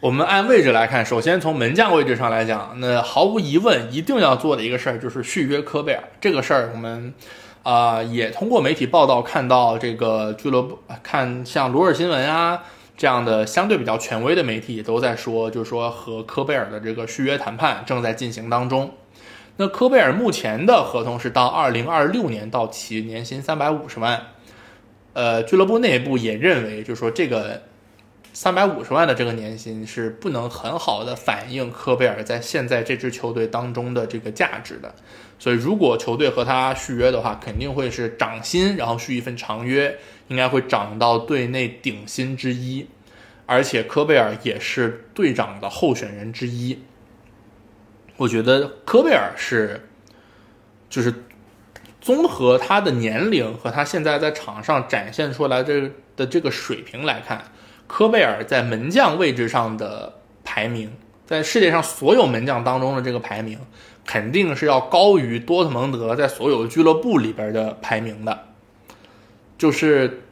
Speaker 1: 我们按位置来看，首先从门将位置上来讲，那毫无疑问一定要做的一个事儿就是续约科贝尔。这个事儿我们啊也通过媒体报道看到，这个俱乐部看像罗尔新闻啊这样的相对比较权威的媒体都在说，就是说和科贝尔的这个续约谈判正在进行当中。那科贝尔目前的合同是到二零二六年到期，年薪三百五十万。呃，俱乐部内部也认为，就是说这个。三百五十万的这个年薪是不能很好的反映科贝尔在现在这支球队当中的这个价值的。所以，如果球队和他续约的话，肯定会是涨薪，然后续一份长约，应该会涨到队内顶薪之一。而且，科贝尔也是队长的候选人之一。我觉得科贝尔是，就是综合他的年龄和他现在在场上展现出来这的这个水平来看，科贝尔在门将位置上的排名，在世界上所有门将当中的这个排名。肯定是要高于多特蒙德在所有俱乐部里边的排名的，就是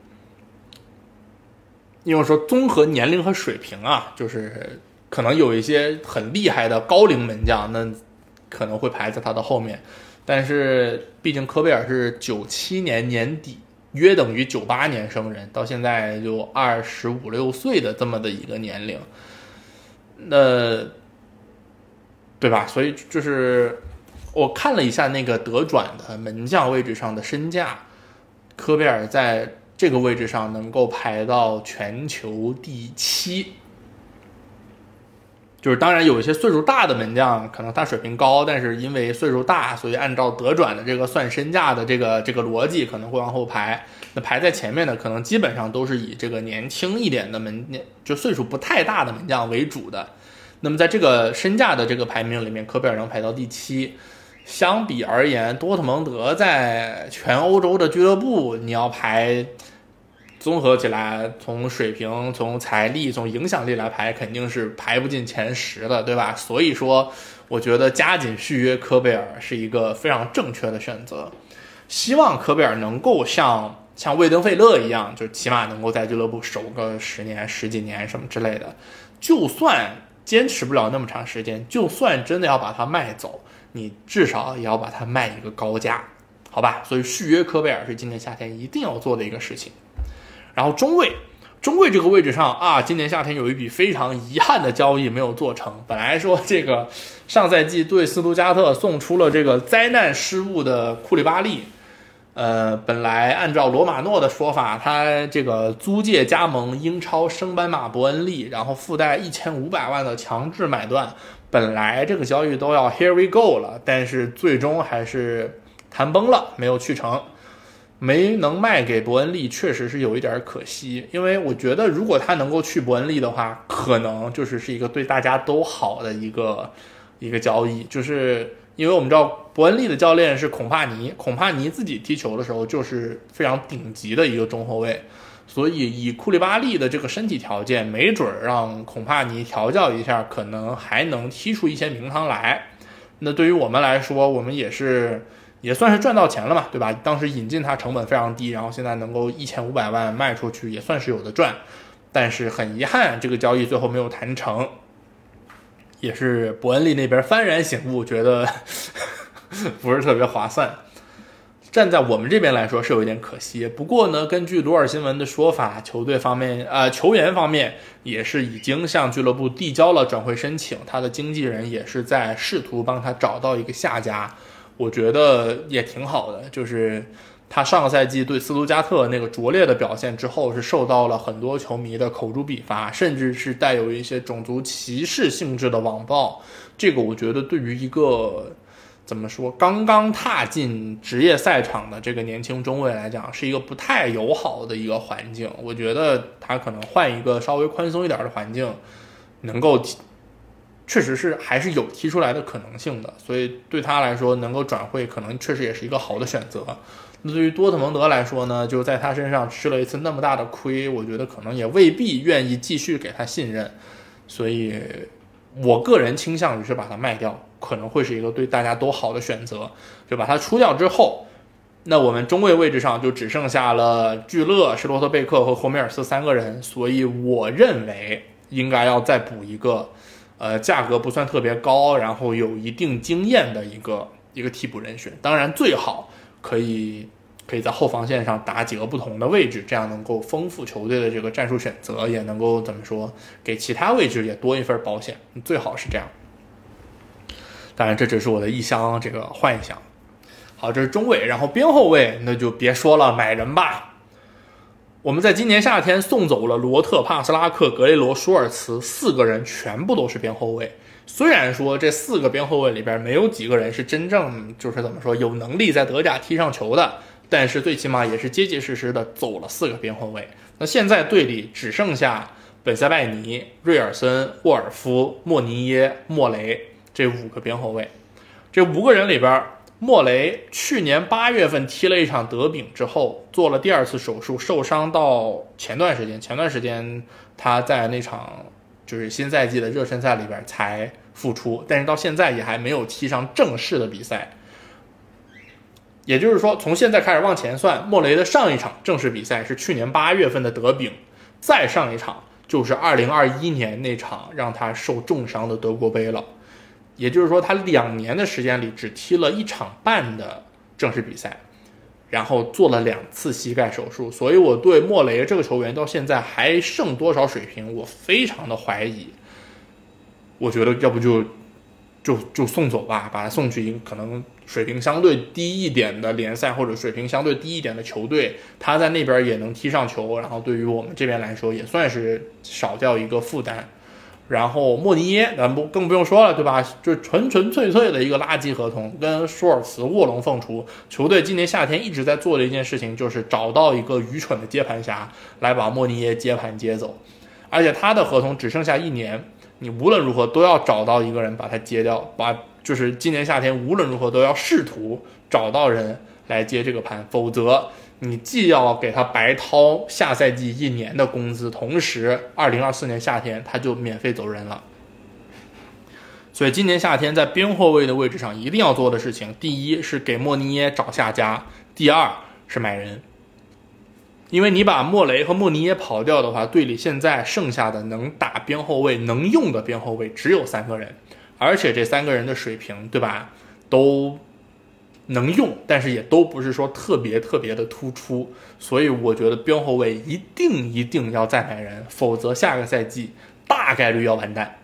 Speaker 1: 因为说综合年龄和水平啊，就是可能有一些很厉害的高龄门将，那可能会排在他的后面。但是毕竟科贝尔是九七年年底，约等于九八年生人，到现在就二十五六岁的这么的一个年龄，那。对吧？所以就是我看了一下那个德转的门将位置上的身价，科贝尔在这个位置上能够排到全球第七。就是当然有一些岁数大的门将，可能他水平高，但是因为岁数大，所以按照德转的这个算身价的这个这个逻辑，可能会往后排。那排在前面的，可能基本上都是以这个年轻一点的门，就岁数不太大的门将为主的。那么在这个身价的这个排名里面，科贝尔能排到第七。相比而言，多特蒙德在全欧洲的俱乐部，你要排，综合起来，从水平、从财力、从影响力来排，肯定是排不进前十的，对吧？所以说，我觉得加紧续约科贝尔是一个非常正确的选择。希望科贝尔能够像像魏登费勒一样，就起码能够在俱乐部守个十年、十几年什么之类的。就算。坚持不了那么长时间，就算真的要把它卖走，你至少也要把它卖一个高价，好吧？所以续约科贝尔是今年夏天一定要做的一个事情。然后中卫，中卫这个位置上啊，今年夏天有一笔非常遗憾的交易没有做成。本来说这个上赛季对斯图加特送出了这个灾难失误的库里巴利。呃，本来按照罗马诺的说法，他这个租借加盟英超升班马伯恩利，然后附带一千五百万的强制买断，本来这个交易都要 here we go 了，但是最终还是谈崩了，没有去成，没能卖给伯恩利，确实是有一点可惜，因为我觉得如果他能够去伯恩利的话，可能就是是一个对大家都好的一个一个交易，就是。因为我们知道伯恩利的教练是孔帕尼，孔帕尼自己踢球的时候就是非常顶级的一个中后卫，所以以库利巴利的这个身体条件，没准儿让孔帕尼调教一下，可能还能踢出一些名堂来。那对于我们来说，我们也是也算是赚到钱了嘛，对吧？当时引进他成本非常低，然后现在能够一千五百万卖出去，也算是有的赚。但是很遗憾，这个交易最后没有谈成。也是伯恩利那边幡然醒悟，觉得 不是特别划算。站在我们这边来说是有一点可惜。不过呢，根据鲁尔新闻的说法，球队方面呃球员方面也是已经向俱乐部递交了转会申请，他的经纪人也是在试图帮他找到一个下家。我觉得也挺好的，就是。他上个赛季对斯图加特那个拙劣的表现之后，是受到了很多球迷的口诛笔伐，甚至是带有一些种族歧视性质的网暴。这个我觉得对于一个怎么说刚刚踏进职业赛场的这个年轻中卫来讲，是一个不太友好的一个环境。我觉得他可能换一个稍微宽松一点的环境，能够确实是还是有踢出来的可能性的。所以对他来说，能够转会可能确实也是一个好的选择。那对于多特蒙德来说呢，就在他身上吃了一次那么大的亏，我觉得可能也未必愿意继续给他信任，所以我个人倾向于是把他卖掉，可能会是一个对大家都好的选择。就把他出掉之后，那我们中卫位置上就只剩下了聚勒、施罗特贝克和霍梅尔斯三个人，所以我认为应该要再补一个，呃，价格不算特别高，然后有一定经验的一个一个替补人选，当然最好。可以可以在后防线上打几个不同的位置，这样能够丰富球队的这个战术选择，也能够怎么说，给其他位置也多一份保险。最好是这样。当然，这只是我的一厢这个幻想。好，这是中卫，然后边后卫那就别说了，买人吧。我们在今年夏天送走了罗特、帕斯拉克、格雷罗、舒尔茨四个人，全部都是边后卫。虽然说这四个边后卫里边没有几个人是真正就是怎么说有能力在德甲踢上球的，但是最起码也是结结实实的走了四个边后卫。那现在队里只剩下本塞拜尼、瑞尔森、沃尔夫、莫尼耶、莫雷这五个边后卫。这五个人里边。莫雷去年八月份踢了一场德丙之后，做了第二次手术，受伤到前段时间。前段时间他在那场就是新赛季的热身赛里边才复出，但是到现在也还没有踢上正式的比赛。也就是说，从现在开始往前算，莫雷的上一场正式比赛是去年八月份的德丙，再上一场就是二零二一年那场让他受重伤的德国杯了。也就是说，他两年的时间里只踢了一场半的正式比赛，然后做了两次膝盖手术，所以我对莫雷这个球员到现在还剩多少水平，我非常的怀疑。我觉得要不就就就送走吧，把他送去一个可能水平相对低一点的联赛或者水平相对低一点的球队，他在那边也能踢上球，然后对于我们这边来说也算是少掉一个负担。然后莫尼耶，咱不更不用说了，对吧？就纯纯粹粹的一个垃圾合同，跟舒尔茨卧龙凤雏。球队今年夏天一直在做的一件事情，就是找到一个愚蠢的接盘侠来把莫尼耶接盘接走。而且他的合同只剩下一年，你无论如何都要找到一个人把他接掉，把就是今年夏天无论如何都要试图找到人来接这个盘，否则。你既要给他白掏下赛季一年的工资，同时二零二四年夏天他就免费走人了。所以今年夏天在边后卫的位置上一定要做的事情，第一是给莫尼耶找下家，第二是买人。因为你把莫雷和莫尼耶跑掉的话，队里现在剩下的能打边后卫、能用的边后卫只有三个人，而且这三个人的水平，对吧，都。能用，但是也都不是说特别特别的突出，所以我觉得边后卫一定一定要再买人，否则下个赛季大概率要完蛋。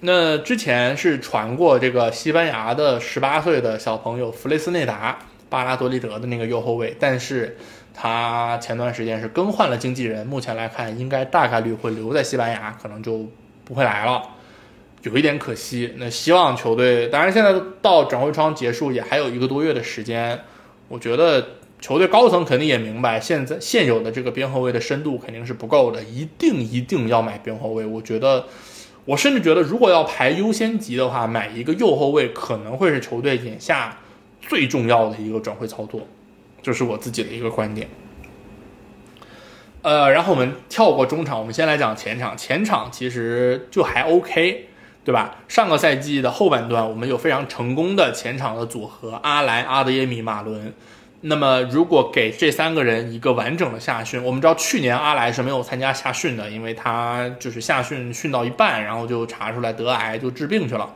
Speaker 1: 那之前是传过这个西班牙的十八岁的小朋友弗雷斯内达，巴拉多利德的那个右后卫，但是他前段时间是更换了经纪人，目前来看应该大概率会留在西班牙，可能就不会来了。有一点可惜，那希望球队，当然现在到转会窗结束也还有一个多月的时间，我觉得球队高层肯定也明白，现在现有的这个边后卫的深度肯定是不够的，一定一定要买边后卫。我觉得，我甚至觉得，如果要排优先级的话，买一个右后卫可能会是球队眼下最重要的一个转会操作，这是我自己的一个观点。呃，然后我们跳过中场，我们先来讲前场，前场其实就还 OK。对吧？上个赛季的后半段，我们有非常成功的前场的组合，阿莱、阿德耶米、马伦。那么，如果给这三个人一个完整的夏训，我们知道去年阿莱是没有参加夏训的，因为他就是夏训训到一半，然后就查出来得癌，就治病去了。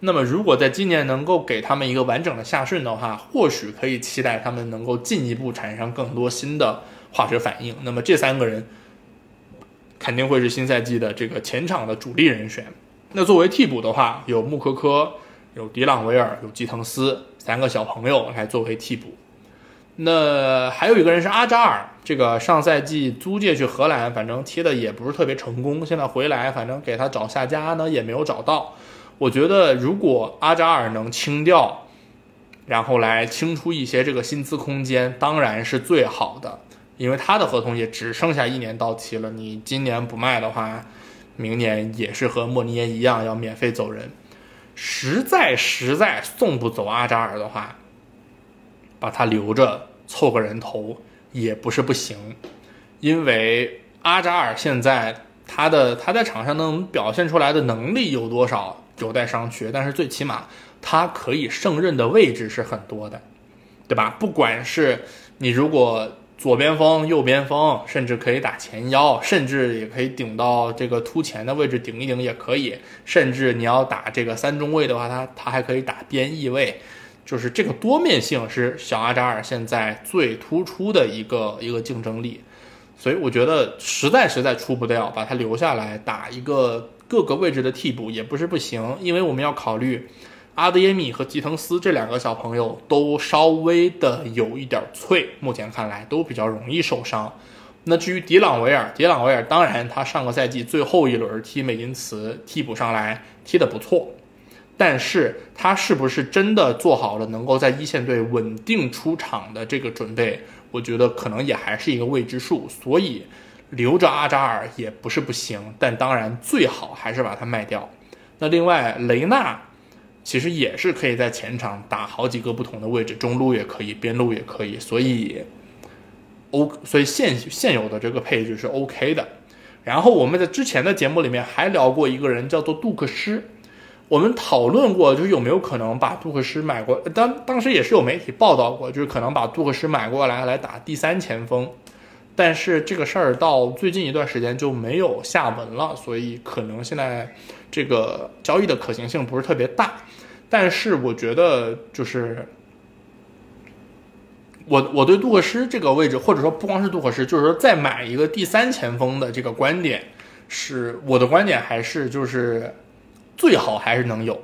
Speaker 1: 那么，如果在今年能够给他们一个完整的夏训的话，或许可以期待他们能够进一步产生更多新的化学反应。那么，这三个人肯定会是新赛季的这个前场的主力人选。那作为替补的话，有穆科科、有迪朗维尔、有基滕斯三个小朋友来作为替补。那还有一个人是阿扎尔，这个上赛季租借去荷兰，反正踢的也不是特别成功。现在回来，反正给他找下家呢也没有找到。我觉得如果阿扎尔能清掉，然后来清出一些这个薪资空间，当然是最好的，因为他的合同也只剩下一年到期了。你今年不卖的话。明年也是和莫尼耶一样要免费走人，实在实在送不走阿扎尔的话，把他留着凑个人头也不是不行，因为阿扎尔现在他的他在场上能表现出来的能力有多少有待商榷，但是最起码他可以胜任的位置是很多的，对吧？不管是你如果。左边锋、右边锋，甚至可以打前腰，甚至也可以顶到这个突前的位置顶一顶也可以。甚至你要打这个三中卫的话，他他还可以打边翼位，就是这个多面性是小阿扎尔现在最突出的一个一个竞争力。所以我觉得实在实在出不掉，把他留下来打一个各个位置的替补也不是不行，因为我们要考虑阿德耶米和吉滕斯这两个小朋友都稍微的有一点脆，目前看来都比较容易受伤。那至于迪朗维尔，迪朗维尔当然他上个赛季最后一轮踢美因茨替补上来踢得不错，但是他是不是真的做好了能够在一线队稳定出场的这个准备？我觉得可能也还是一个未知数。所以留着阿扎尔也不是不行，但当然最好还是把它卖掉。那另外雷纳其实也是可以在前场打好几个不同的位置，中路也可以，边路也可以，所以。O，所以现现有的这个配置是 OK 的。然后我们在之前的节目里面还聊过一个人，叫做杜克施。我们讨论过，就是有没有可能把杜克施买过。当当时也是有媒体报道过，就是可能把杜克施买过来来打第三前锋。但是这个事儿到最近一段时间就没有下文了，所以可能现在这个交易的可行性不是特别大。但是我觉得就是。我我对杜克施这个位置，或者说不光是杜克施，就是说再买一个第三前锋的这个观点，是我的观点，还是就是最好还是能有，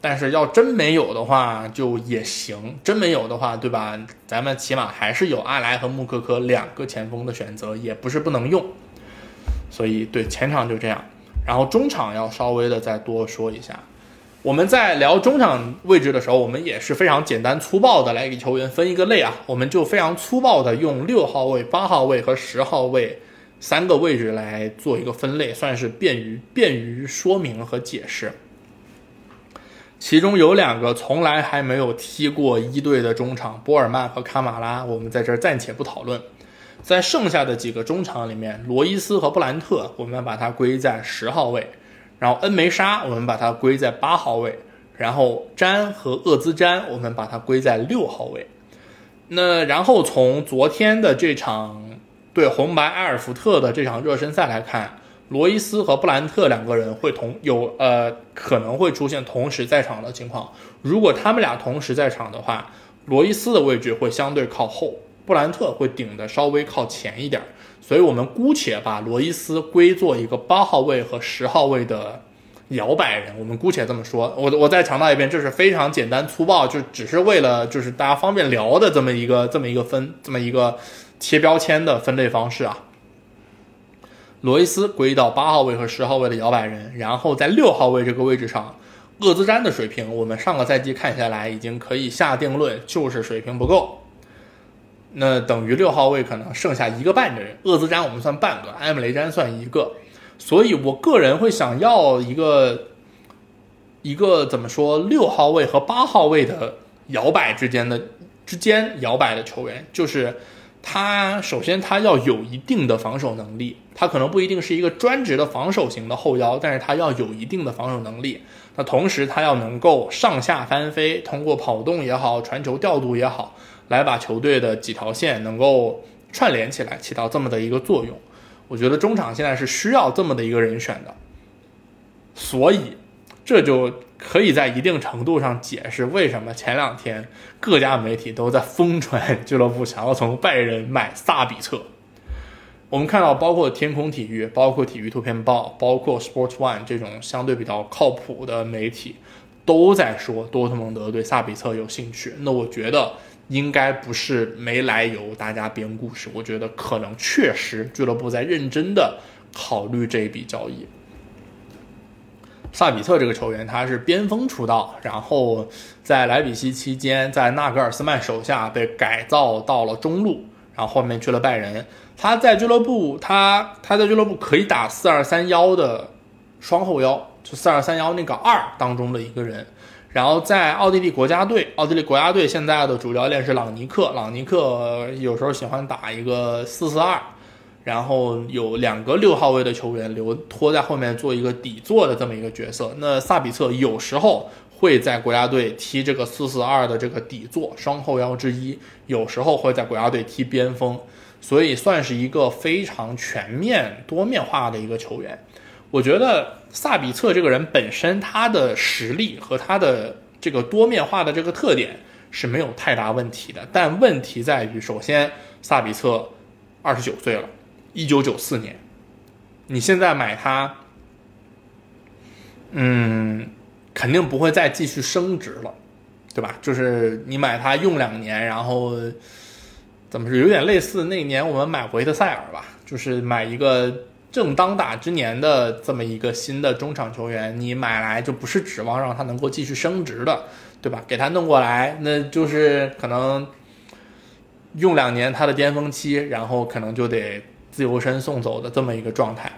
Speaker 1: 但是要真没有的话就也行，真没有的话，对吧？咱们起码还是有阿莱和穆科科两个前锋的选择，也不是不能用。所以对前场就这样，然后中场要稍微的再多说一下。我们在聊中场位置的时候，我们也是非常简单粗暴的来给球员分一个类啊，我们就非常粗暴的用六号位、八号位和十号位三个位置来做一个分类，算是便于便于说明和解释。其中有两个从来还没有踢过一队的中场，波尔曼和卡马拉，我们在这儿暂且不讨论。在剩下的几个中场里面，罗伊斯和布兰特，我们把它归在十号位。然后恩梅沙，我们把它归在八号位；然后詹和厄兹詹，我们把它归在六号位。那然后从昨天的这场对红白埃尔福特的这场热身赛来看，罗伊斯和布兰特两个人会同有呃可能会出现同时在场的情况。如果他们俩同时在场的话，罗伊斯的位置会相对靠后，布兰特会顶的稍微靠前一点。所以我们姑且把罗伊斯归作一个八号位和十号位的摇摆人，我们姑且这么说。我我再强调一遍，这是非常简单粗暴，就只是为了就是大家方便聊的这么一个这么一个分这么一个贴标签的分类方式啊。罗伊斯归到八号位和十号位的摇摆人，然后在六号位这个位置上，厄兹詹的水平，我们上个赛季看下来已经可以下定论，就是水平不够。那等于六号位可能剩下一个半的人，厄兹詹我们算半个，埃姆雷詹算一个，所以我个人会想要一个一个怎么说六号位和八号位的摇摆之间的之间摇摆的球员，就是他首先他要有一定的防守能力，他可能不一定是一个专职的防守型的后腰，但是他要有一定的防守能力，那同时他要能够上下翻飞，通过跑动也好，传球调度也好。来把球队的几条线能够串联起来，起到这么的一个作用。我觉得中场现在是需要这么的一个人选的，所以这就可以在一定程度上解释为什么前两天各家媒体都在疯传俱乐部想要从拜仁买萨比策。我们看到，包括天空体育、包括体育图片报、包括 Sport One 这种相对比较靠谱的媒体，都在说多特蒙德对萨比策有兴趣。那我觉得。应该不是没来由，大家编故事。我觉得可能确实俱乐部在认真的考虑这一笔交易。萨比特这个球员，他是边锋出道，然后在莱比锡期间，在纳格尔斯曼手下被改造到了中路，然后后面去了拜仁。他在俱乐部，他他在俱乐部可以打四二三幺的双后腰，就四二三幺那个二当中的一个人。然后在奥地利国家队，奥地利国家队现在的主教练是朗尼克，朗尼克有时候喜欢打一个四四二，然后有两个六号位的球员留拖在后面做一个底座的这么一个角色。那萨比策有时候会在国家队踢这个四四二的这个底座双后腰之一，有时候会在国家队踢边锋，所以算是一个非常全面多面化的一个球员。我觉得萨比策这个人本身，他的实力和他的这个多面化的这个特点是没有太大问题的。但问题在于，首先萨比策二十九岁了，一九九四年，你现在买他，嗯，肯定不会再继续升值了，对吧？就是你买它用两年，然后怎么是有点类似那年我们买维特塞尔吧，就是买一个正当打之年的这么一个新的中场球员，你买来就不是指望让他能够继续升值的，对吧？给他弄过来，那就是可能用两年他的巅峰期，然后可能就得自由身送走的这么一个状态。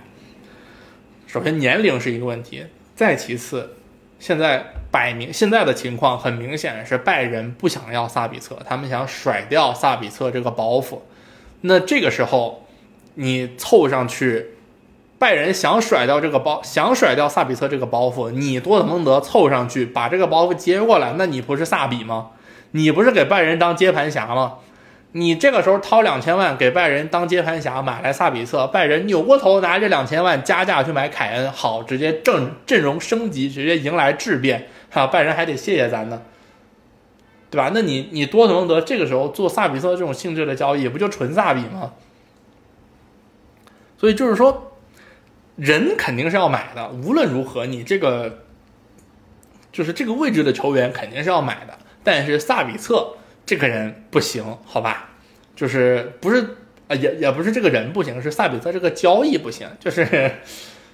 Speaker 1: 首先年龄是一个问题，再其次。现在摆明现在的情况很明显是拜仁不想要萨比策，他们想甩掉萨比策这个包袱。那这个时候你凑上去，拜仁想甩掉这个包，想甩掉萨比策这个包袱，你多特蒙德凑上去把这个包袱接过来，那你不是萨比吗？你不是给拜仁当接盘侠吗？你这个时候掏两千万给拜仁当接盘侠买来萨比策，拜仁扭过头拿这两千万加价去买凯恩，好，直接阵阵容升级，直接迎来质变，哈，拜仁还得谢谢咱呢，对吧？那你你多特蒙德这个时候做萨比策这种性质的交易，不就纯萨比吗？所以就是说，人肯定是要买的，无论如何，你这个就是这个位置的球员肯定是要买的，但是萨比策。这个人不行，好吧，就是不是啊，也也不是这个人不行，是萨比策这个交易不行。就是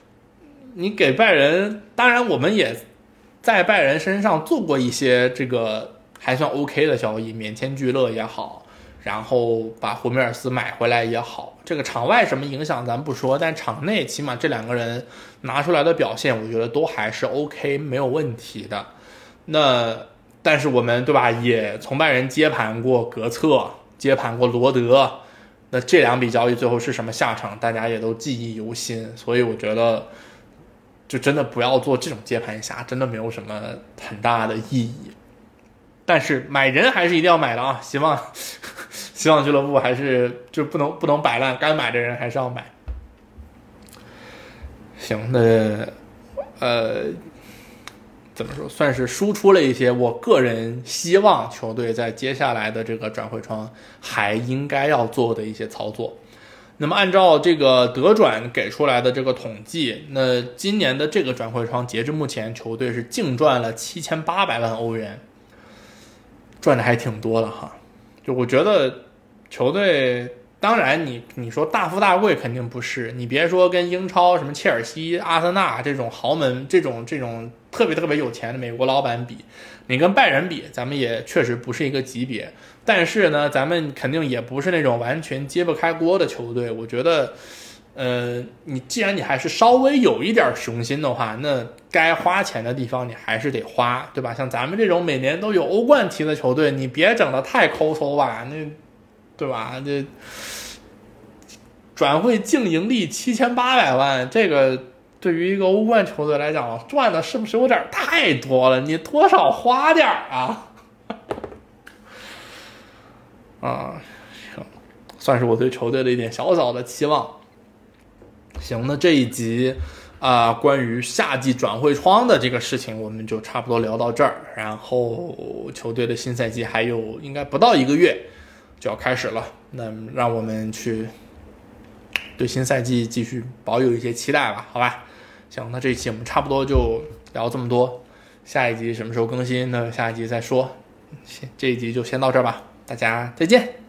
Speaker 1: 你给拜仁，当然我们也在拜仁身上做过一些这个还算 OK 的交易，免签聚乐也好，然后把胡梅尔斯买回来也好，这个场外什么影响咱不说，但场内起码这两个人拿出来的表现，我觉得都还是 OK，没有问题的。那。但是我们对吧，也从拜仁接盘过格策，接盘过罗德，那这两笔交易最后是什么下场，大家也都记忆犹新。所以我觉得，就真的不要做这种接盘侠，真的没有什么很大的意义。但是买人还是一定要买的啊！希望希望俱乐部还是就不能不能摆烂，该买的人还是要买。行，那呃。怎么说？算是输出了一些我个人希望球队在接下来的这个转会窗还应该要做的一些操作。那么按照这个德转给出来的这个统计，那今年的这个转会窗截至目前，球队是净赚了七千八百万欧元，赚的还挺多的哈。就我觉得球队。当然，你你说大富大贵肯定不是。你别说跟英超什么切尔西、阿森纳这种豪门、这种这种特别特别有钱的美国老板比，你跟拜仁比，咱们也确实不是一个级别。但是呢，咱们肯定也不是那种完全揭不开锅的球队。我觉得，呃，你既然你还是稍微有一点雄心的话，那该花钱的地方你还是得花，对吧？像咱们这种每年都有欧冠踢的球队，你别整的太抠搜吧，那。对吧？这转会净盈利七千八百万，这个对于一个欧冠球队来讲，赚的是不是有点太多了？你多少花点啊？啊，行，算是我对球队的一点小小的期望。行，那这一集啊，关于夏季转会窗的这个事情，我们就差不多聊到这儿。然后，球队的新赛季还有应该不到一个月。就要开始了，那让我们去对新赛季继续保有一些期待吧，好吧？行，那这一期我们差不多就聊这么多，下一集什么时候更新？那下一集再说。先这一集就先到这儿吧，大家再见。